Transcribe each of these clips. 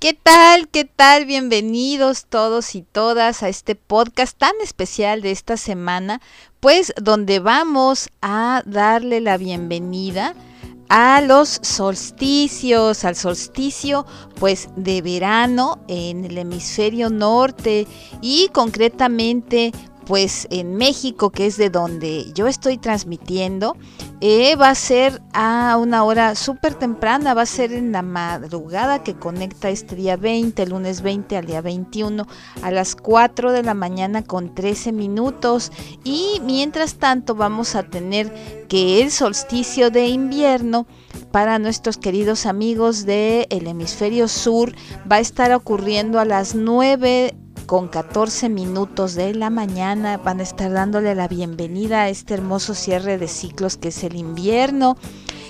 ¿Qué tal? ¿Qué tal? Bienvenidos todos y todas a este podcast tan especial de esta semana, pues donde vamos a darle la bienvenida a los solsticios, al solsticio pues de verano en el hemisferio norte y concretamente pues en México, que es de donde yo estoy transmitiendo, eh, va a ser a una hora súper temprana, va a ser en la madrugada que conecta este día 20, el lunes 20 al día 21, a las 4 de la mañana con 13 minutos. Y mientras tanto vamos a tener que el solsticio de invierno para nuestros queridos amigos del hemisferio sur va a estar ocurriendo a las 9 con 14 minutos de la mañana. Van a estar dándole la bienvenida a este hermoso cierre de ciclos que es el invierno.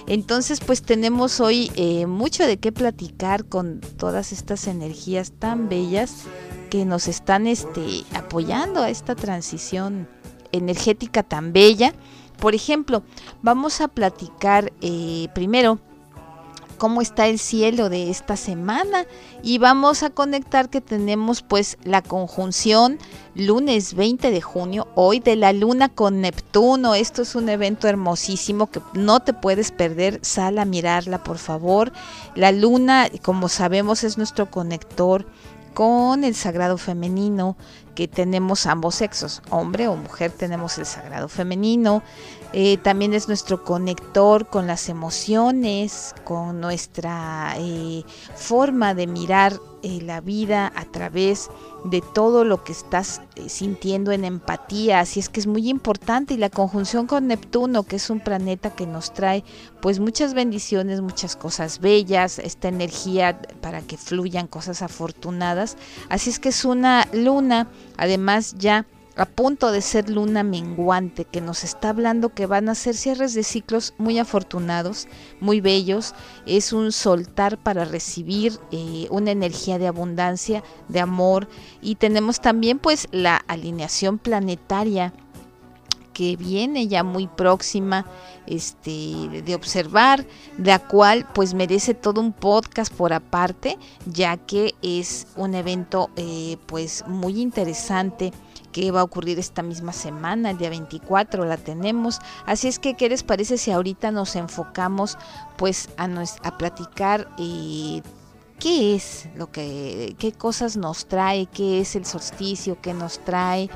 Entonces, pues tenemos hoy eh, mucho de qué platicar con todas estas energías tan bellas que nos están este, apoyando a esta transición energética tan bella. Por ejemplo, vamos a platicar eh, primero cómo está el cielo de esta semana y vamos a conectar que tenemos pues la conjunción lunes 20 de junio, hoy de la luna con Neptuno. Esto es un evento hermosísimo que no te puedes perder. Sal a mirarla, por favor. La luna, como sabemos, es nuestro conector con el sagrado femenino que tenemos ambos sexos, hombre o mujer tenemos el sagrado femenino, eh, también es nuestro conector con las emociones, con nuestra eh, forma de mirar eh, la vida a través de todo lo que estás sintiendo en empatía. Así es que es muy importante. Y la conjunción con Neptuno, que es un planeta que nos trae pues muchas bendiciones, muchas cosas bellas, esta energía para que fluyan cosas afortunadas. Así es que es una luna, además ya a punto de ser luna menguante, que nos está hablando que van a ser cierres de ciclos muy afortunados, muy bellos. Es un soltar para recibir eh, una energía de abundancia, de amor. Y tenemos también pues la alineación planetaria que viene ya muy próxima este, de observar, la cual pues merece todo un podcast por aparte, ya que es un evento eh, pues muy interesante que va a ocurrir esta misma semana, el día 24 la tenemos. Así es que, ¿qué les parece si ahorita nos enfocamos pues a, a platicar eh, qué es lo que, qué cosas nos trae, qué es el solsticio, qué nos trae?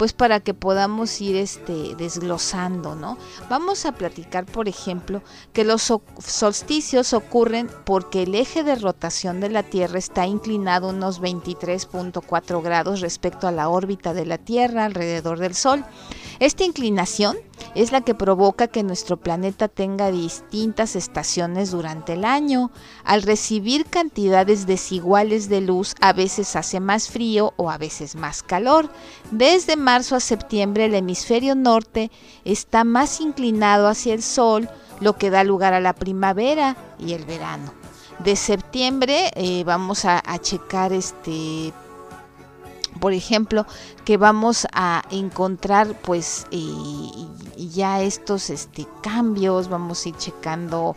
Pues para que podamos ir este desglosando, ¿no? Vamos a platicar, por ejemplo, que los solsticios ocurren porque el eje de rotación de la Tierra está inclinado unos 23.4 grados respecto a la órbita de la Tierra alrededor del Sol. Esta inclinación es la que provoca que nuestro planeta tenga distintas estaciones durante el año. Al recibir cantidades desiguales de luz, a veces hace más frío o a veces más calor. Desde marzo a septiembre el hemisferio norte está más inclinado hacia el sol, lo que da lugar a la primavera y el verano. De septiembre eh, vamos a, a checar este por ejemplo, que vamos a encontrar pues ya estos este, cambios, vamos a ir checando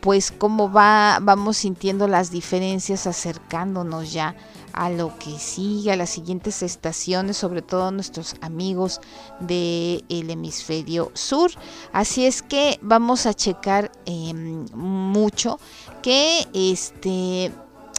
pues cómo va, vamos sintiendo las diferencias acercándonos ya a lo que sigue, a las siguientes estaciones, sobre todo nuestros amigos del hemisferio sur. Así es que vamos a checar em, mucho que este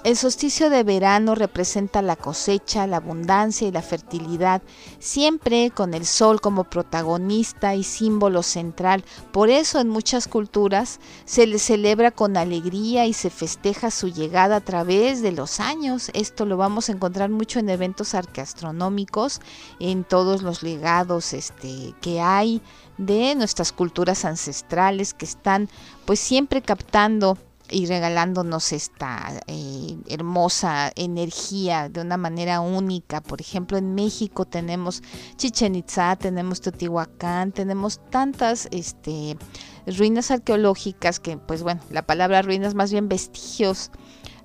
el solsticio de verano representa la cosecha, la abundancia y la fertilidad, siempre con el sol como protagonista y símbolo central. Por eso en muchas culturas se le celebra con alegría y se festeja su llegada a través de los años. Esto lo vamos a encontrar mucho en eventos arqueastronómicos, en todos los legados este, que hay de nuestras culturas ancestrales que están pues siempre captando y regalándonos esta eh, hermosa energía de una manera única. Por ejemplo, en México tenemos Chichen Itza, tenemos Teotihuacán, tenemos tantas este, ruinas arqueológicas que, pues bueno, la palabra ruinas más bien vestigios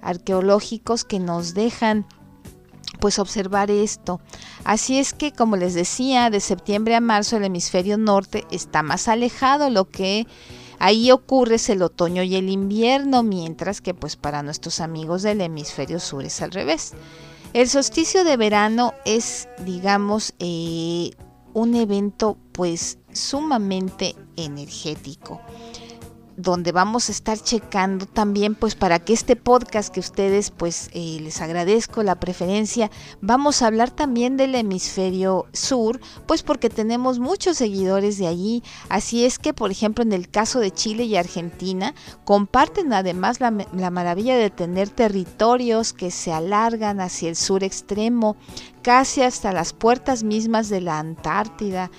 arqueológicos que nos dejan pues observar esto. Así es que, como les decía, de septiembre a marzo el hemisferio norte está más alejado, lo que ahí ocurre el otoño y el invierno, mientras que pues para nuestros amigos del hemisferio sur es al revés. El solsticio de verano es, digamos, eh, un evento pues sumamente energético donde vamos a estar checando también pues para que este podcast que ustedes pues eh, les agradezco la preferencia vamos a hablar también del hemisferio sur pues porque tenemos muchos seguidores de allí. Así es que por ejemplo en el caso de Chile y Argentina comparten además la, la maravilla de tener territorios que se alargan hacia el sur extremo casi hasta las puertas mismas de la Antártida.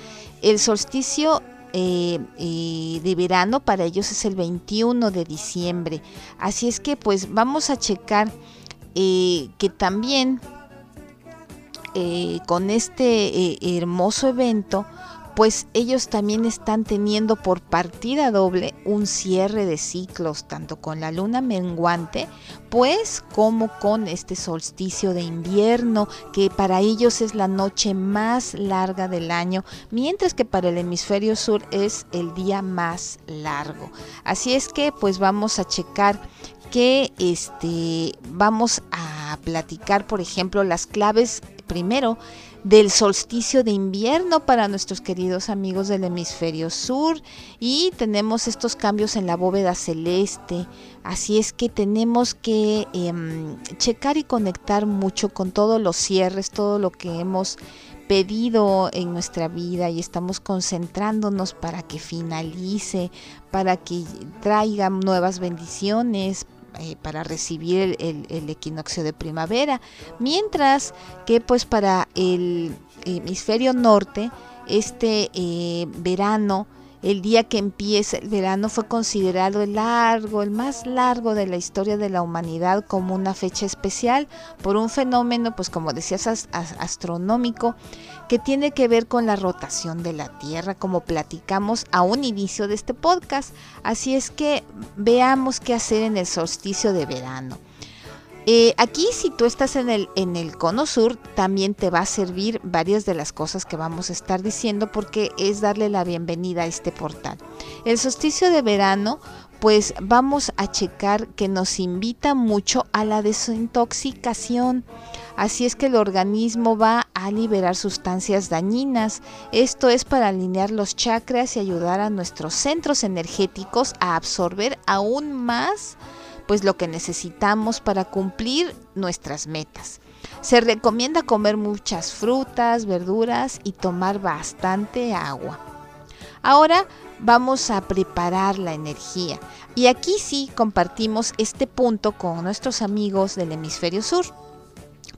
El solsticio eh, eh, de verano para ellos es el 21 de diciembre. Así es que pues vamos a checar eh, que también con este hermoso evento pues ellos también están teniendo por partida doble un cierre de ciclos, tanto con la luna menguante, pues como con este solsticio de invierno, que para ellos es la noche más larga del año, mientras que para el hemisferio sur es el día más largo. Así es que pues vamos a checar que este vamos a platicar, por ejemplo, las claves primero del solsticio de invierno para nuestros queridos amigos del hemisferio sur y tenemos estos cambios en la bóveda celeste. Así es que tenemos que em, checar y conectar mucho con todos los cierres, todo lo que hemos pedido en nuestra vida y estamos concentrándonos para que finalice, para que traiga nuevas bendiciones, eh, para recibir el, equinoccio de primavera, mientras que pues para el hemisferio norte este eh, verano el día que empieza el verano fue considerado el largo, el más largo de la historia de la humanidad como una fecha especial por un fenómeno, pues como decías, astronómico que tiene que ver con la rotación de la Tierra, como platicamos a un inicio de este podcast. Así es que veamos qué hacer en el solsticio de verano. Eh, aquí si tú estás en el, en el cono sur, también te va a servir varias de las cosas que vamos a estar diciendo porque es darle la bienvenida a este portal. El solsticio de verano, pues vamos a checar que nos invita mucho a la desintoxicación. Así es que el organismo va a liberar sustancias dañinas. Esto es para alinear los chakras y ayudar a nuestros centros energéticos a absorber aún más pues lo que necesitamos para cumplir nuestras metas. Se recomienda comer muchas frutas, verduras y tomar bastante agua. Ahora vamos a preparar la energía. Y aquí sí compartimos este punto con nuestros amigos del hemisferio sur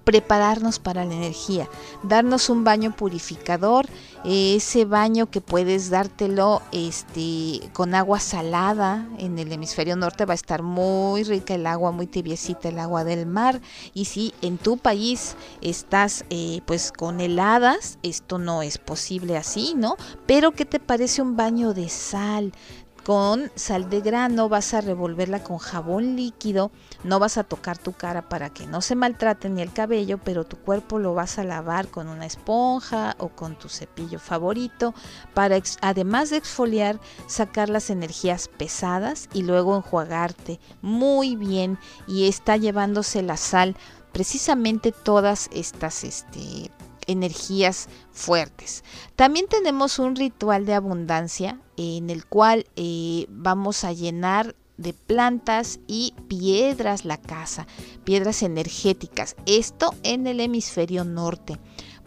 prepararnos para la energía, darnos un baño purificador, ese baño que puedes dártelo este, con agua salada, en el hemisferio norte va a estar muy rica el agua, muy tibiecita el agua del mar, y si en tu país estás eh, pues con heladas, esto no es posible así, ¿no? Pero ¿qué te parece un baño de sal? Con sal de grano, vas a revolverla con jabón líquido, no vas a tocar tu cara para que no se maltrate ni el cabello, pero tu cuerpo lo vas a lavar con una esponja o con tu cepillo favorito para además de exfoliar, sacar las energías pesadas y luego enjuagarte muy bien y está llevándose la sal. Precisamente todas estas este, energías fuertes. También tenemos un ritual de abundancia en el cual eh, vamos a llenar de plantas y piedras la casa, piedras energéticas. Esto en el hemisferio norte,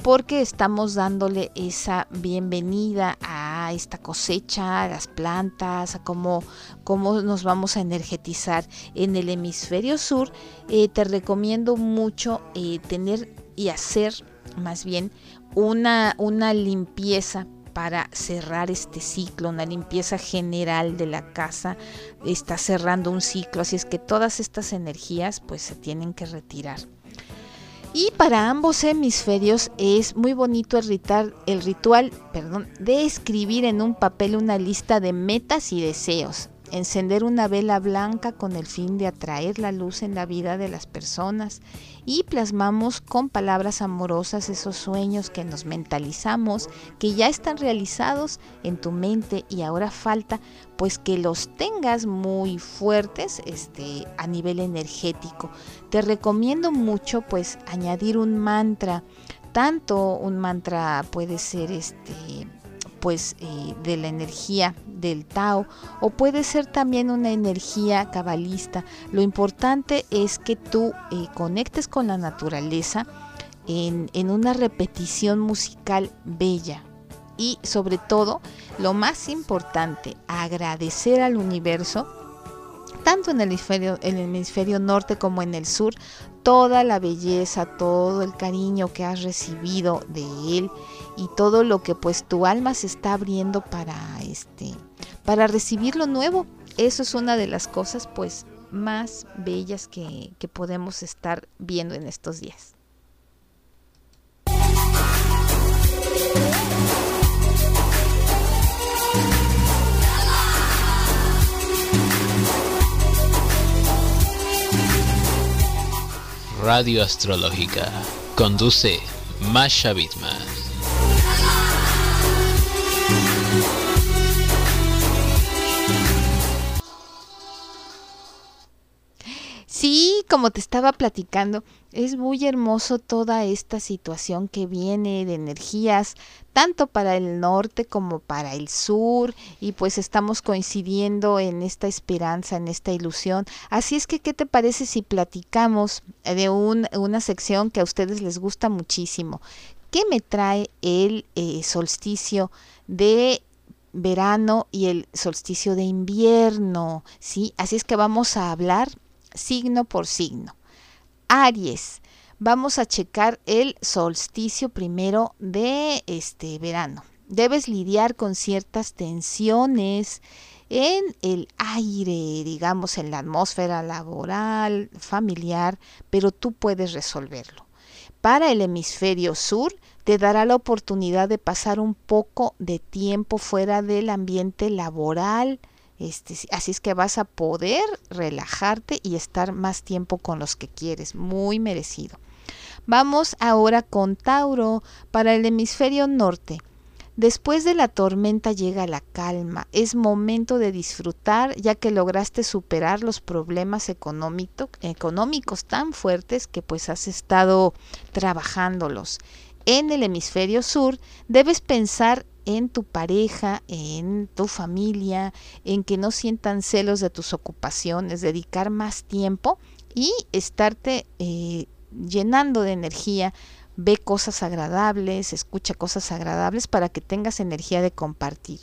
porque estamos dándole esa bienvenida a esta cosecha, a las plantas, a cómo, cómo nos vamos a energetizar. En el hemisferio sur eh, te recomiendo mucho eh, tener y hacer más bien una, una limpieza para cerrar este ciclo, una limpieza general de la casa, está cerrando un ciclo, así es que todas estas energías pues se tienen que retirar. Y para ambos hemisferios es muy bonito el ritual, el ritual perdón, de escribir en un papel una lista de metas y deseos. Encender una vela blanca con el fin de atraer la luz en la vida de las personas y plasmamos con palabras amorosas esos sueños que nos mentalizamos, que ya están realizados en tu mente y ahora falta pues que los tengas muy fuertes este a nivel energético. Te recomiendo mucho pues añadir un mantra, tanto un mantra puede ser este pues eh, de la energía del Tao o puede ser también una energía cabalista. Lo importante es que tú eh, conectes con la naturaleza en, en una repetición musical bella, y sobre todo, lo más importante, agradecer al universo, tanto en el hemisferio, en el hemisferio norte como en el sur, toda la belleza, todo el cariño que has recibido de él y todo lo que pues tu alma se está abriendo para este para recibir lo nuevo. Eso es una de las cosas pues más bellas que, que podemos estar viendo en estos días. Radio Astrológica. Conduce Masha Bitmas. Sí, como te estaba platicando, es muy hermoso toda esta situación que viene de energías, tanto para el norte como para el sur, y pues estamos coincidiendo en esta esperanza, en esta ilusión. Así es que, ¿qué te parece si platicamos de una sección que a ustedes les gusta muchísimo? ¿Qué me trae el eh, solsticio de verano y el solsticio de invierno? ¿sí? Así es que vamos a hablar signo por signo. Aries, vamos a checar el solsticio primero de este verano. Debes lidiar con ciertas tensiones en el aire, digamos, en la atmósfera laboral, familiar, pero tú puedes resolverlo. Para el hemisferio sur, te dará la oportunidad de pasar un poco de tiempo fuera del ambiente laboral, este, así es que vas a poder relajarte y estar más tiempo con los que quieres, muy merecido. Vamos ahora con Tauro para el hemisferio norte. Después de la tormenta llega la calma. Es momento de disfrutar ya que lograste superar los problemas económicos tan fuertes que pues has estado trabajándolos. En el hemisferio sur debes pensar en tu pareja, en tu familia, en que no sientan celos de tus ocupaciones, dedicar más tiempo y estarte eh, llenando de energía. Ve cosas agradables, escucha cosas agradables para que tengas energía de compartir.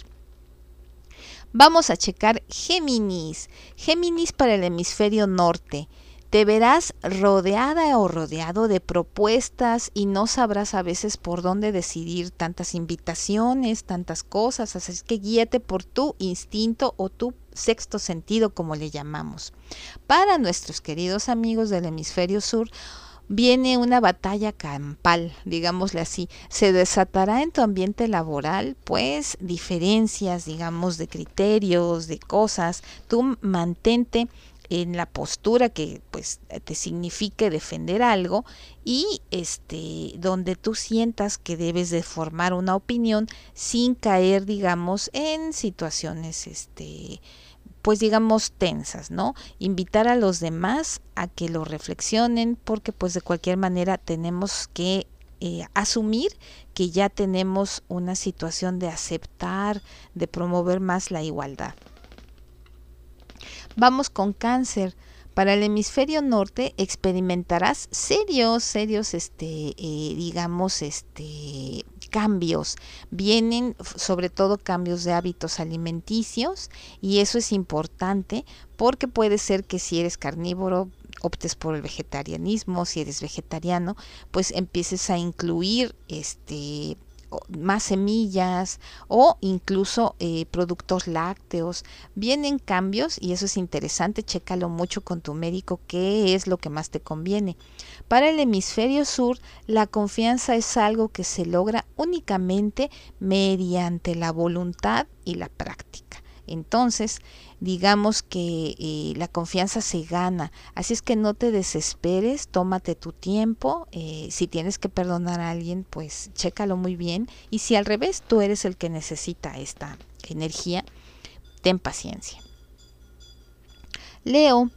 Vamos a checar Géminis. Géminis para el hemisferio norte. Te verás rodeada o rodeado de propuestas y no sabrás a veces por dónde decidir tantas invitaciones, tantas cosas, así que guíate por tu instinto o tu sexto sentido, como le llamamos. Para nuestros queridos amigos del hemisferio sur, viene una batalla campal, digámosle así. Se desatará en tu ambiente laboral, pues diferencias, digamos, de criterios, de cosas. Tú mantente en la postura que pues te signifique defender algo y este donde tú sientas que debes de formar una opinión sin caer digamos en situaciones este pues digamos tensas, ¿no? Invitar a los demás a que lo reflexionen porque pues de cualquier manera tenemos que eh, asumir que ya tenemos una situación de aceptar, de promover más la igualdad. Vamos con cáncer. Para el hemisferio norte experimentarás serios, serios, este, eh, digamos, este, cambios. Vienen sobre todo cambios de hábitos alimenticios y eso es importante porque puede ser que si eres carnívoro optes por el vegetarianismo, si eres vegetariano, pues empieces a incluir este más semillas o incluso eh, productos lácteos. Vienen cambios y eso es interesante, chécalo mucho con tu médico qué es lo que más te conviene. Para el hemisferio sur, la confianza es algo que se logra únicamente mediante la voluntad y la práctica. Entonces, digamos que eh, la confianza se gana. Así es que no te desesperes, tómate tu tiempo. Eh, si tienes que perdonar a alguien, pues chécalo muy bien. Y si al revés tú eres el que necesita esta energía, ten paciencia. Leo,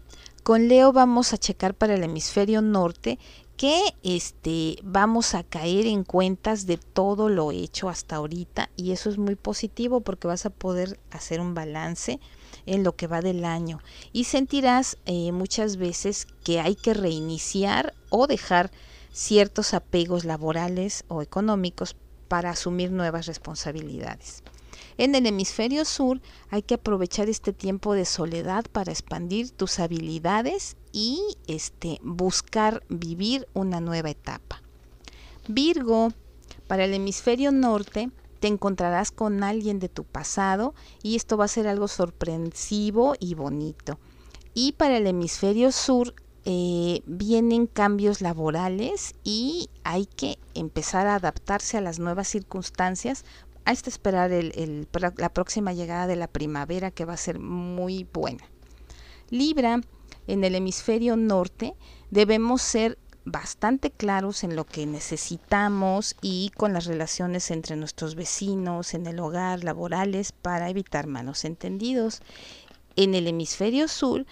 con Leo vamos a checar para el hemisferio norte que este vamos a caer en cuentas de todo lo hecho hasta ahorita y eso es muy positivo porque vas a poder hacer un balance en lo que va del año y sentirás eh, muchas veces que hay que reiniciar o dejar ciertos apegos laborales o económicos para asumir nuevas responsabilidades. En el hemisferio sur hay que aprovechar este tiempo de soledad para expandir tus habilidades y este, buscar vivir una nueva etapa. Virgo, para el hemisferio norte, te encontrarás con alguien de tu pasado y esto va a ser algo sorpresivo y bonito. Y para el hemisferio sur eh, vienen cambios laborales y hay que empezar a adaptarse a las nuevas circunstancias hasta esperar la próxima llegada de la primavera que va a ser muy buena. Libra, en el hemisferio norte, debemos ser bastante claros en lo que necesitamos y con las relaciones entre nuestros vecinos, en el hogar, laborales, para evitar malos entendidos. En el hemisferio sur,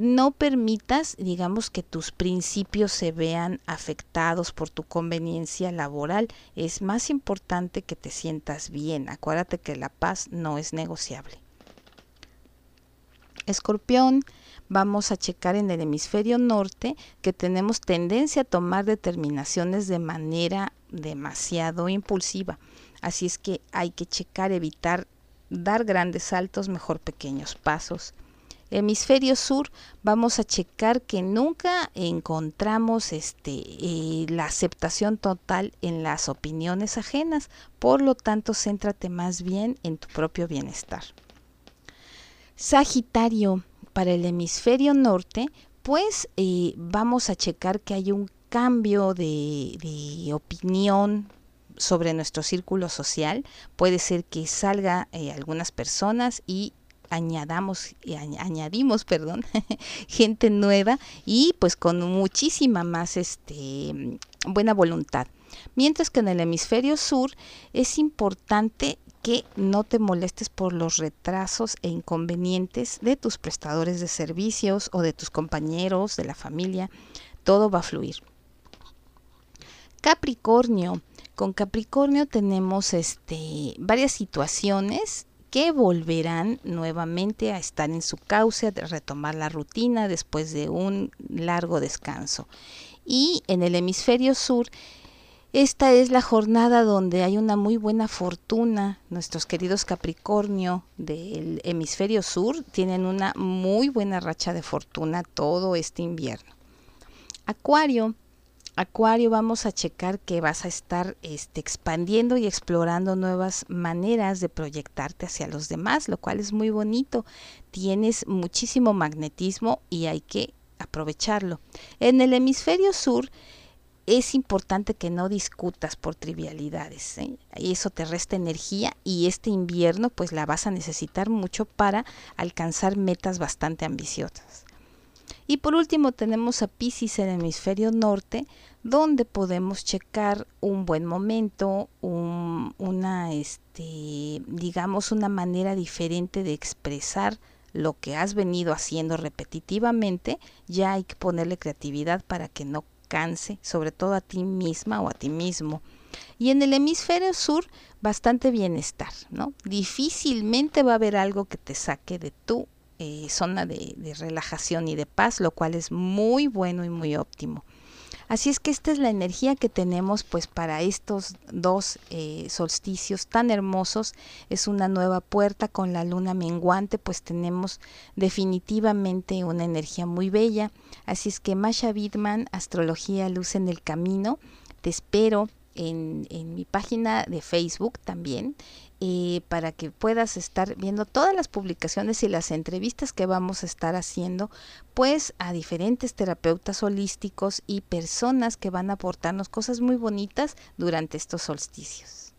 no permitas, digamos, que tus principios se vean afectados por tu conveniencia laboral. Es más importante que te sientas bien. Acuérdate que la paz no es negociable. Escorpión, vamos a checar en el hemisferio norte que tenemos tendencia a tomar determinaciones de manera demasiado impulsiva. Así es que hay que checar, evitar dar grandes saltos, mejor pequeños pasos. Hemisferio sur, vamos a checar que nunca encontramos este, eh, la aceptación total en las opiniones ajenas, por lo tanto, céntrate más bien en tu propio bienestar. Sagitario, para el hemisferio norte, pues eh, vamos a checar que hay un cambio de, opinión sobre nuestro círculo social. Puede ser que salga eh, algunas personas y añadamos y añadimos, perdón, gente nueva y pues con muchísima más este buena voluntad. Mientras que en el hemisferio sur es importante que no te molestes por los retrasos e inconvenientes de tus prestadores de servicios o de tus compañeros, de la familia. Todo va a fluir. Capricornio. Con Capricornio tenemos este, varias situaciones que volverán nuevamente a estar en su cauce, a retomar la rutina después de un largo descanso. Y en el hemisferio sur esta es la jornada donde hay una muy buena fortuna. Nuestros queridos Capricornio del hemisferio sur tienen una muy buena racha de fortuna todo este invierno. Acuario, Acuario, vamos a checar que vas a estar este, expandiendo y explorando nuevas maneras de proyectarte hacia los demás, lo cual es muy bonito. Tienes muchísimo magnetismo y hay que aprovecharlo. En el hemisferio sur, es importante que no discutas por trivialidades. ¿eh? Eso te resta energía y este invierno pues la vas a necesitar mucho para alcanzar metas bastante ambiciosas. Y por último tenemos a Pisces en el hemisferio norte, donde podemos checar un buen momento, una, este, digamos, una manera diferente de expresar lo que has venido haciendo repetitivamente. Ya hay que ponerle creatividad para que no sobre todo a ti misma o a ti mismo. Y en el hemisferio sur, bastante bienestar, ¿no? Difícilmente va a haber algo que te saque de tu eh, zona de, relajación y de paz, lo cual es muy bueno y muy óptimo. Así es que esta es la energía que tenemos pues para estos dos eh, solsticios tan hermosos. Es una nueva puerta con la luna menguante, pues tenemos definitivamente una energía muy bella. Así es que Masha Bidman, Astrología Luz en el Camino, te espero en mi página de Facebook también, eh, para que puedas estar viendo todas las publicaciones y las entrevistas que vamos a estar haciendo, pues a diferentes terapeutas holísticos y personas que van a aportarnos cosas muy bonitas durante estos solsticios.